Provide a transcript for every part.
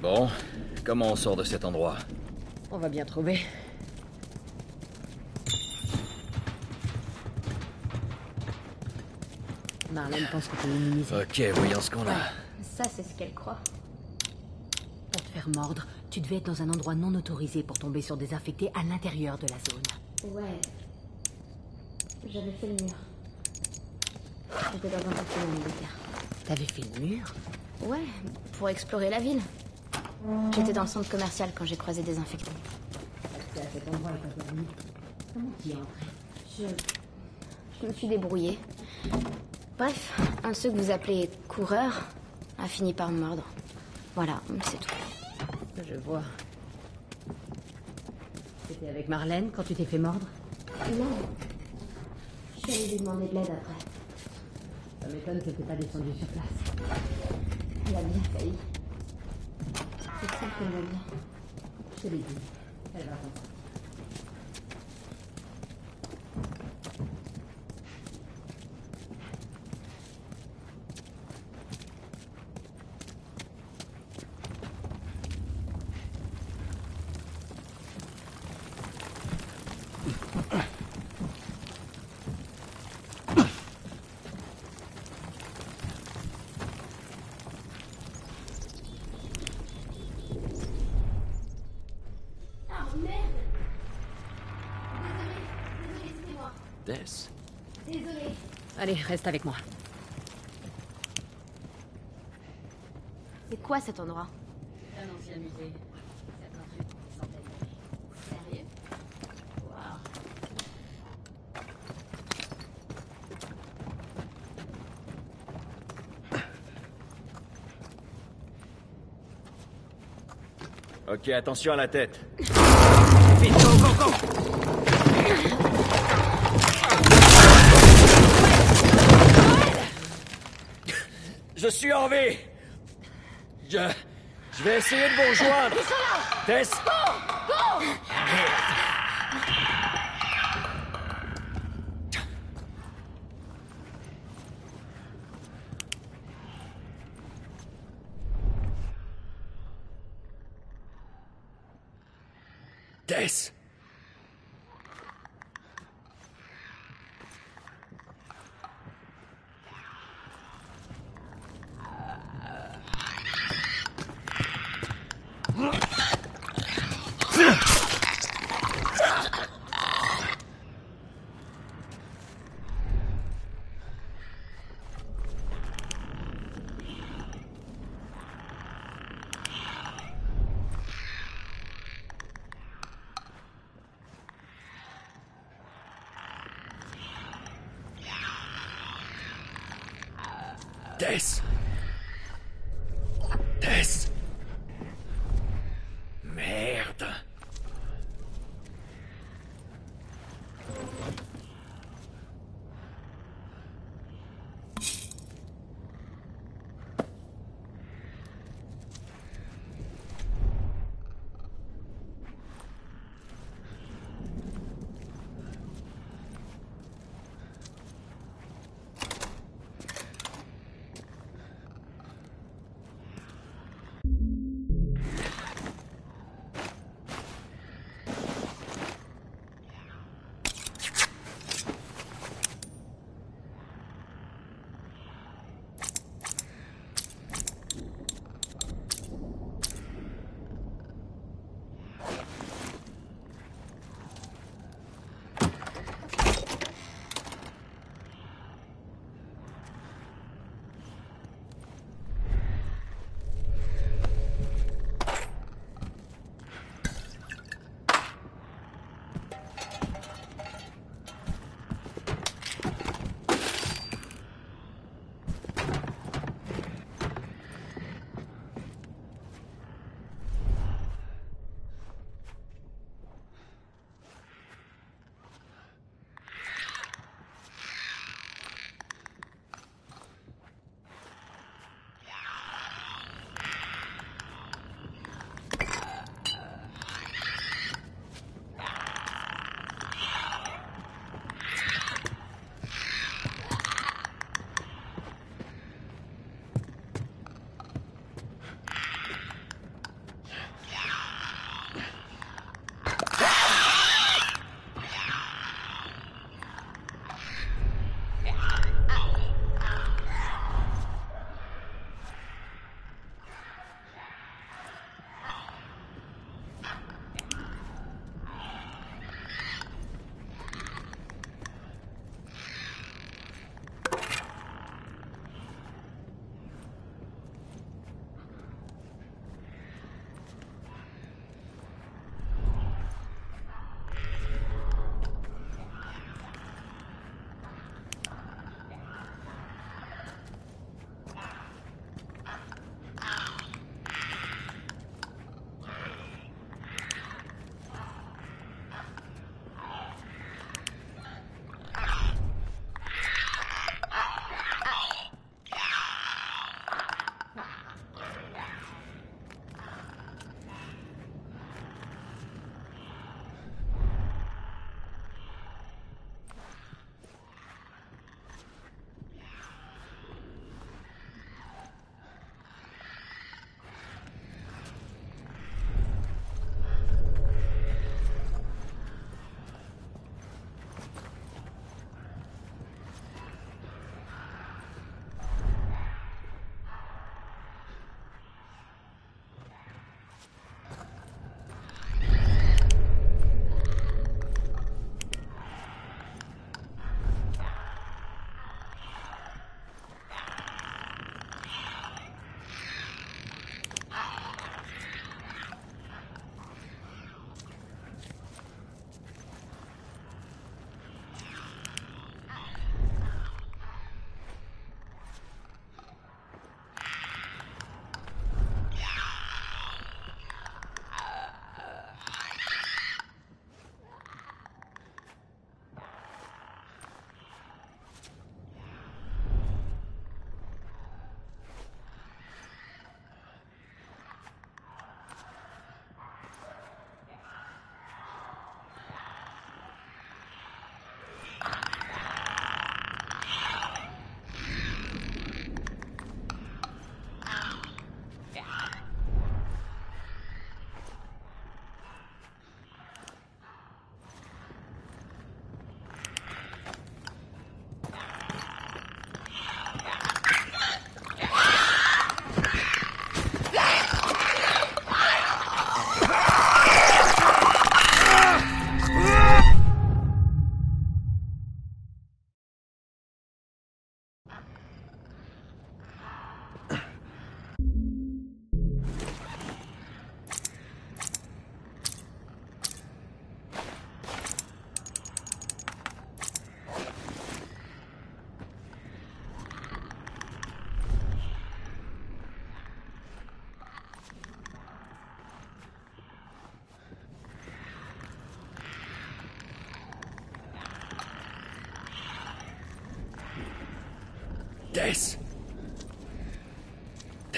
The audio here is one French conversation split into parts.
Bon, comment on sort de cet endroit? On va bien trouver. Marlène pense que t'es immunisé. Ok, voyons ce qu'on a. Ça, c'est ce qu'elle croit. Pour te faire mordre, tu devais être dans un endroit non autorisé pour tomber sur des infectés à l'intérieur de la zone. Ouais. J'avais fait le mur. J'étais dans un bâtiment militaire. T'avais fait le mur? Ouais, pour explorer la ville. J'étais dans le centre commercial quand j'ai croisé des infectés. Je... Je me suis débrouillée. Bref, un de ceux que vous appelez coureur a fini par me mordre. Voilà, c'est tout. Je vois. C'était avec Marlène quand tu t'es fait mordre Non. Je suis allée lui demander de l'aide après. Ça m'étonne que t'aies pas descendu sur place. Elle a bien failli. C'est ça qu'elle va bien. Je te l'ai dit. Elle va comprendre. Tess Désolée. Allez, reste avec moi. C'est quoi cet endroit? Un ancien musée. C'est un truc pour des centaines d'années. Sérieux? Waouh. Ok, attention à la tête. Je suis en vie. Je... Je vais essayer de vous rejoindre. Tess Tess Tess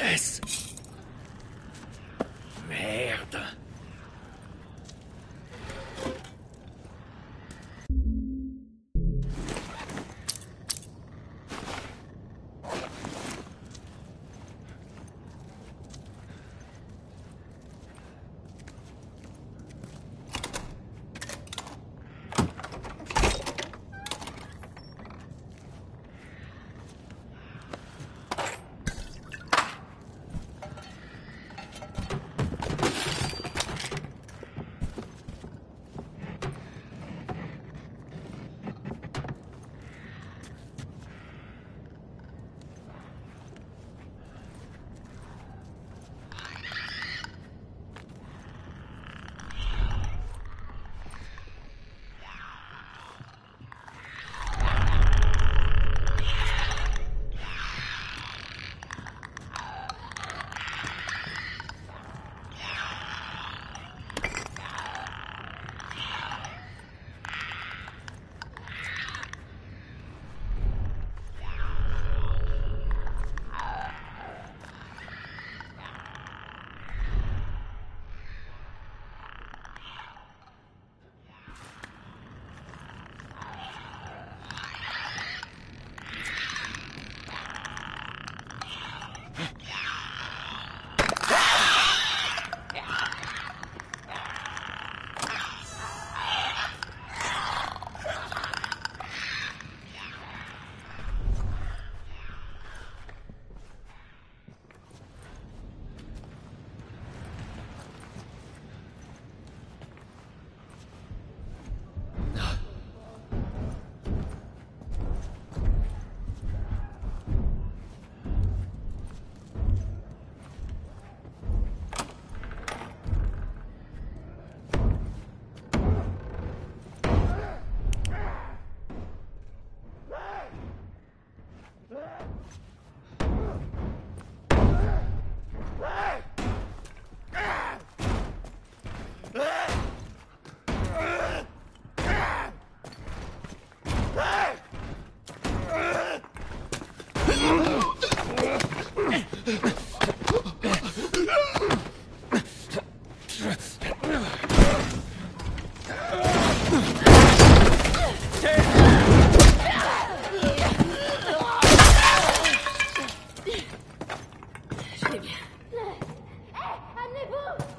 Tess. Merde.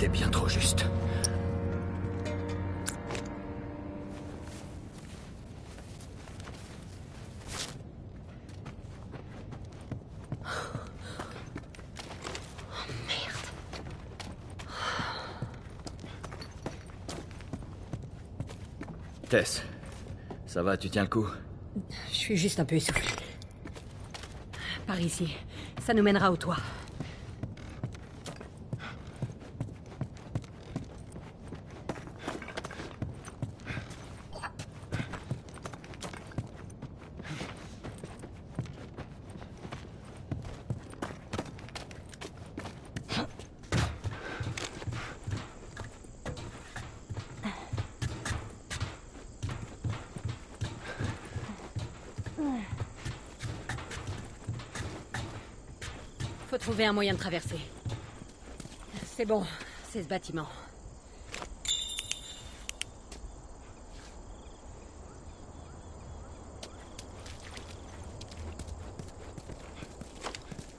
C'était bien trop juste. Tess, ça va, tu tiens le coup? Je suis juste un peu essoufflée. Par ici. Ça nous mènera au toit. Trouver un moyen de traverser. C'est bon, c'est ce bâtiment.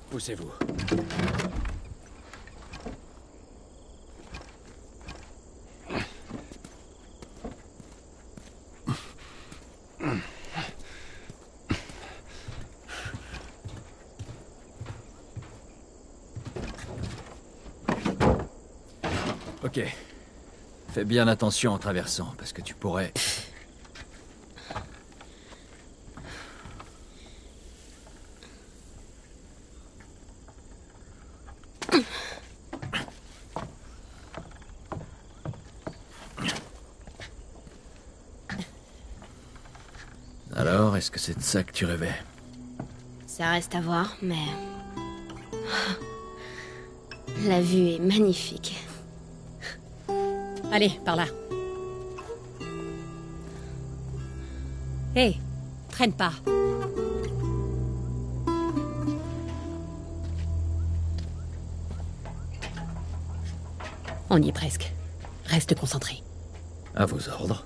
Poussez-vous. Ok. Fais bien attention en traversant, parce que tu pourrais... Alors, est-ce que c'est de ça que tu rêvais? Ça reste à voir, mais... La vue est magnifique. Allez, par là. Hé, traîne pas. On y est presque. Reste concentré. À vos ordres.